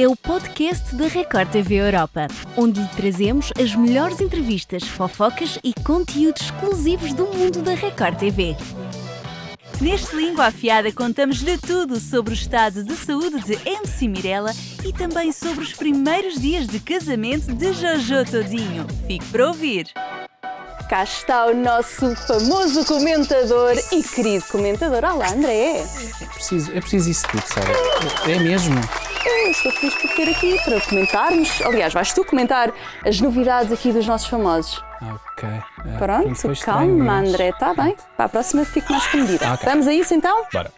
é o podcast da Record TV Europa, onde lhe trazemos as melhores entrevistas, fofocas e conteúdos exclusivos do mundo da Record TV. Neste Língua Afiada contamos-lhe tudo sobre o estado de saúde de MC Mirella e também sobre os primeiros dias de casamento de Jojo Todinho. Fique para ouvir! Cá está o nosso famoso comentador e querido comentador. Olá, André! É preciso, é preciso isso tudo, Sara. É mesmo. Eu estou feliz por ter aqui para comentarmos. Aliás, vais tu comentar as novidades aqui dos nossos famosos. Ok. É, Pronto, calma, André, está bem? Para a próxima fico mais comedida. Okay. Vamos a isso então? Bora.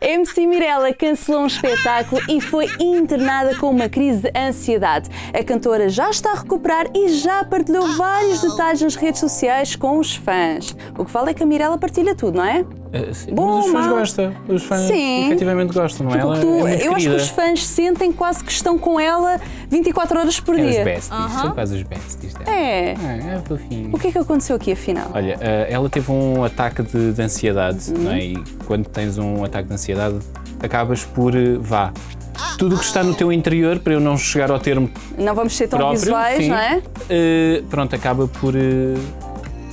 MC Mirella cancelou um espetáculo e foi internada com uma crise de ansiedade. A cantora já está a recuperar e já partilhou vários detalhes nas redes sociais com os fãs. O que vale é que a Mirella partilha tudo, não é? Uh, sim, Bom, mas os fãs mal. gostam. Os fãs sim. efetivamente gostam, não é? Ela tu, é eu acho que os fãs sentem quase que estão com ela 24 horas por é dia. Os besties, uh -huh. são quase os besties dela. É. É, é fofinho. O que é que aconteceu aqui afinal? Olha, uh, ela teve um ataque de, de ansiedade, uhum. não é? E quando tens um ataque de ansiedade, acabas por uh, vá. Tudo o que está no teu interior, para eu não chegar ao termo. Não vamos ser tão próprio, visuais, sim, não é? Uh, pronto, acaba por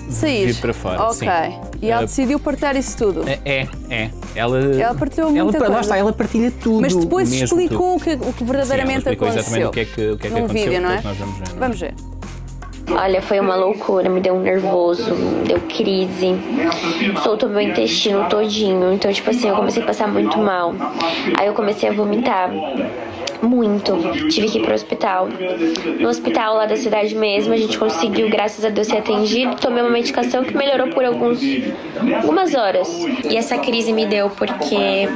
sair para fora. Ok. Sim. E ela uh, decidiu partilhar isso tudo? É, é. Ela, ela partilhou muita ela. Lá está, ela partilha tudo. Mas depois explicou o que, o que verdadeiramente Sim, aconteceu. exatamente o que é que, o que, é que aconteceu. vídeo, não é? Nós vamos ver. Não? é? Vamos ver. Olha, foi uma loucura, me deu um nervoso, deu crise, soltou meu intestino todinho. Então, tipo assim, eu comecei a passar muito mal. Aí eu comecei a vomitar muito. Tive que ir pro hospital. No hospital lá da cidade mesmo, a gente conseguiu, graças a Deus, ser atendido. Tomei uma medicação que melhorou por alguns, algumas horas. E essa crise me deu porque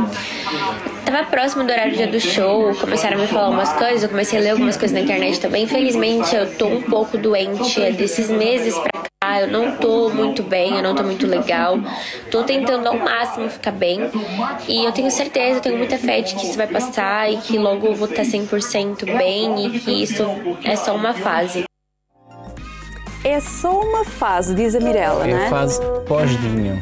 tava próximo do horário do dia do show, começaram a me falar umas coisas, eu comecei a ler algumas coisas na internet também. Infelizmente, eu tô um pouco doente é desses meses pra cá, eu não tô muito bem, eu não tô muito legal. Tô tentando ao máximo ficar bem. E eu tenho certeza, eu tenho muita fé de que isso vai passar e que logo eu vou estar 100% bem e que isso é só uma fase. É só uma fase, diz a Mirella, é não é? fase pós-dinho.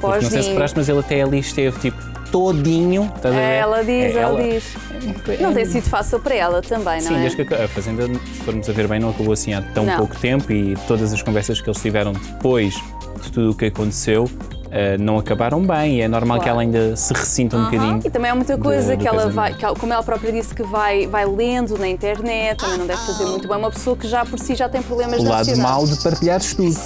Pós não sei se reparaste, mas ele até ali esteve tipo todinho. Estás ver? Ela diz, é, ela, diz. Não tem sido fácil para ela também, não Sim, é? desde que a Fazenda, se formos a ver bem, não acabou assim há tão não. pouco tempo e todas as conversas que eles tiveram depois de tudo o que aconteceu Uh, não acabaram bem e é normal claro. que ela ainda se ressinta um bocadinho. E também há muita coisa que ela vai, que, como ela própria disse, que vai, vai lendo na internet, também não deve fazer muito bem. Uma pessoa que já por si já tem problemas o de lado mau de partilhares tudo.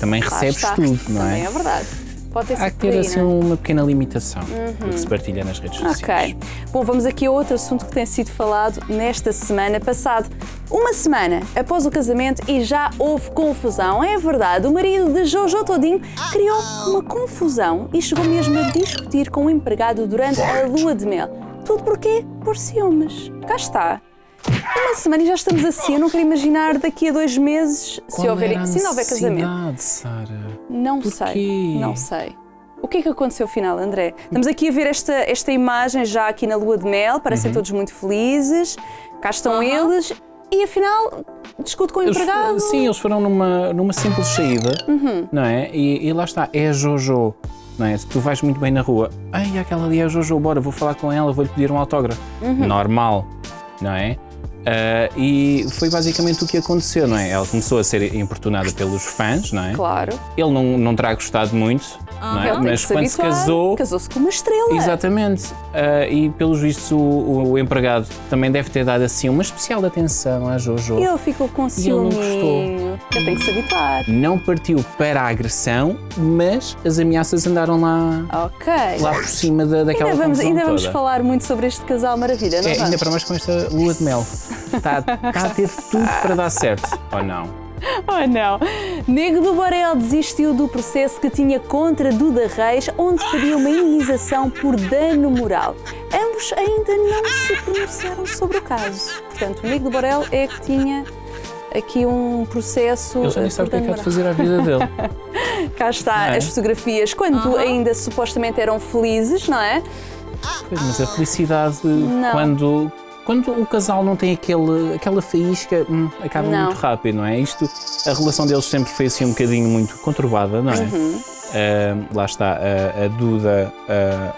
Também recebes tudo, não também é? Também é verdade. Pode ter Há que ter assim não? uma pequena limitação uhum. que se partilha nas redes sociais. Ok. Bom, vamos aqui a outro assunto que tem sido falado nesta semana passada. Uma semana após o casamento e já houve confusão. É verdade, o marido de Jojo Todinho criou uma confusão e chegou mesmo a discutir com o empregado durante a lua de mel. Tudo porquê? Por ciúmes. Cá está. Uma semana e já estamos assim. Eu não quero imaginar daqui a dois meses se houver, se não houver casamento. Sara? Não Por sei. Quê? Não sei. O que é que aconteceu final, André? Estamos aqui a ver esta, esta imagem já aqui na lua de mel, parecem uhum. todos muito felizes. Cá estão uhum. eles e afinal discute com o eles, empregado. Sim, eles foram numa, numa simples saída, uhum. não é? E, e, lá está, é a Jojo. Não é? Se tu vais muito bem na rua, ai, aquela ali é a Jojo, bora, vou falar com ela, vou-lhe pedir um autógrafo. Uhum. Normal, não é? Uh, e foi basicamente o que aconteceu, não é? Ela começou a ser importunada pelos fãs, não é? Claro. Ele não, não terá gostado muito, não é? Mas quando habituar. se casou. Casou-se com uma estrela. Exatamente. Uh, e pelos vistos o, o, empregado também deve ter dado assim uma especial atenção à Jojo. E ele ficou com ciúme. ele não gostou. Eu tenho que se habituar. Não partiu para a agressão, mas as ameaças andaram lá, Ok. lá por cima da, daquela ainda vamos, ainda vamos toda. falar muito sobre este casal maravilha, não é? vamos? Ainda para mais com esta lua de mel. Está, está a ter tudo para dar certo, ou não? Oh não! Nego do Borel desistiu do processo que tinha contra Duda Reis, onde pediu uma indenização por dano moral. Ambos ainda não se pronunciaram sobre o caso. Portanto, o Nego do Borel é que tinha aqui um processo. Ele já nem sabe o que é que há de fazer à vida dele. Cá está é? as fotografias, quando ainda supostamente eram felizes, não é? Pois, mas a felicidade quando quando o casal não tem aquele, aquela faísca, hum, acaba Não. muito rápido, não é? Isto, a relação deles sempre foi assim um bocadinho muito conturbada, não é? Uhum. Ah, lá está, a, a Duda ah,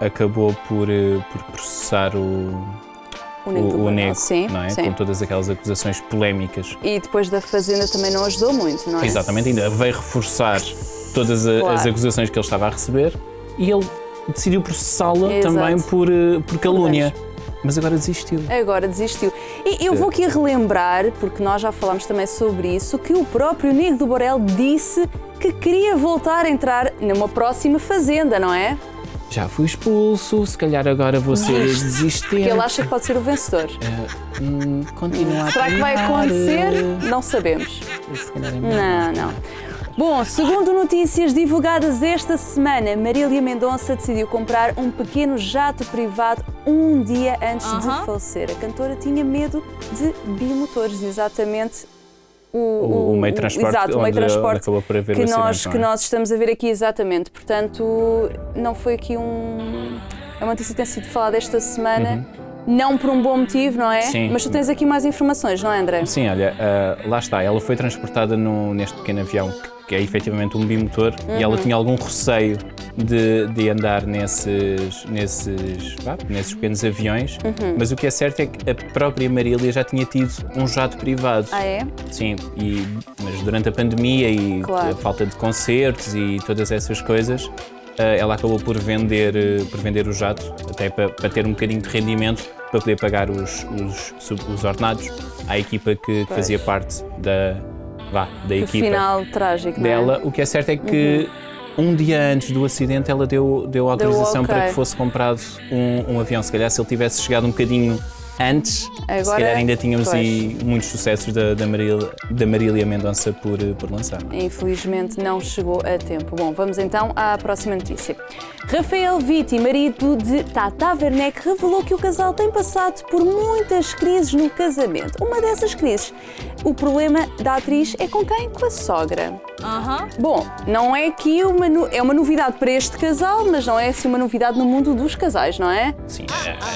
acabou por, eh, por processar o, O o, o, Nego, sim, não é? Sim. com todas aquelas acusações polémicas. E depois da Fazenda também não ajudou muito, não é? Exatamente, ainda veio reforçar todas a, claro. as acusações que ele estava a receber e ele decidiu processá-la também por, eh, por calúnia. Mas agora desistiu. Agora desistiu. E eu vou aqui relembrar, porque nós já falámos também sobre isso, que o próprio Nego do Borel disse que queria voltar a entrar numa próxima fazenda, não é? Já fui expulso, se calhar agora vou ser desistente. Porque ele acha que pode ser o vencedor. Uh, hum, continua a Será que vai acontecer? Não sabemos. É não, não. Bom, segundo notícias divulgadas esta semana, Marília Mendonça decidiu comprar um pequeno jato privado um dia antes uh -huh. de falecer. A cantora tinha medo de bimotores, exatamente o, o, o, meio transporte, exato, o meio transporte que, nós, é? que nós estamos a ver aqui exatamente. Portanto, não foi aqui um. É uma notícia que tem sido falada esta semana. Uhum. Não por um bom motivo, não é? Sim. Mas tu tens aqui mais informações, não é, André? Sim, olha, uh, lá está. Ela foi transportada no, neste pequeno avião que que é efetivamente um bimotor, uhum. e ela uhum. tinha algum receio de, de andar nesses, nesses, nesses pequenos aviões, uhum. mas o que é certo é que a própria Marília já tinha tido um jato privado. Ah, é? Sim, e, mas durante a pandemia e claro. a falta de concertos e todas essas coisas, eh, ela acabou por vender, eh, por vender o jato, até para, para ter um bocadinho de rendimento para poder pagar os, os, os ordenados à equipa que, que fazia parte da, vá, da que equipa final trágico, dela. É? O que é certo é que uhum. um dia antes do acidente ela deu, deu autorização deu okay. para que fosse comprado um, um avião. Se calhar se ele tivesse chegado um bocadinho antes, Agora, se calhar ainda tínhamos aí muitos sucessos da, da, Marília, da Marília Mendonça por, por lançar. Infelizmente não chegou a tempo. Bom, vamos então à próxima notícia. Rafael Vitti, marido de Tata Werneck, revelou que o casal tem passado por muitas crises no casamento. Uma dessas crises, o problema da atriz é com quem? Com a sogra. Uhum. Bom, não é que uma, é uma novidade para este casal, mas não é assim uma novidade no mundo dos casais, não é? Sim,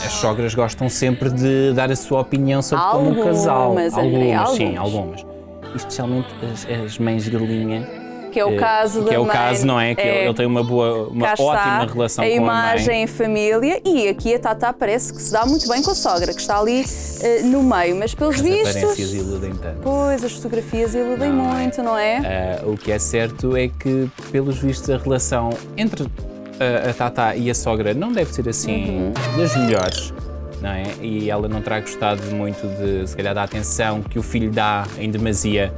as sogras gostam sempre de dar a sua opinião sobre algumas, como o casal. Algumas, algumas, sim, algumas. Especialmente as, as mães de galinha que é o caso que da é o mãe. caso, não é? Que é, ele tem uma boa, uma ótima relação a com a mãe. A imagem em família e aqui a Tata parece que se dá muito bem com a sogra, que está ali uh, no meio, mas pelos As vistos... As iludem tanto. Pois, as fotografias iludem não, é? muito, não é? Uh, o que é certo é que, pelos vistos, a relação entre a, a Tata e a sogra não deve ser assim uhum. das melhores. Não é? E ela não terá gostado muito de, se calhar, da atenção que o filho dá em demasia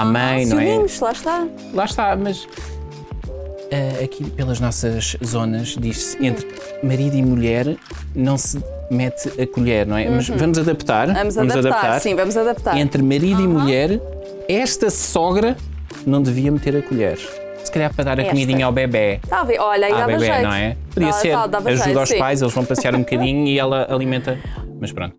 à mãe, ah, não é? lá está. Lá está, mas uh, aqui pelas nossas zonas diz-se entre marido e mulher não se mete a colher, não é? Uhum. Mas vamos adaptar. Vamos, vamos adaptar, adaptar, sim, vamos adaptar. Entre marido uhum. e mulher, esta sogra não devia meter a colher. Se calhar para dar a Esta. comidinha ao bebê. Talvez, olha, aí dava bebê, jeito. não é? Podia ser. Ajuda jeito, aos sim. pais, eles vão passear um bocadinho e ela alimenta. Mas pronto.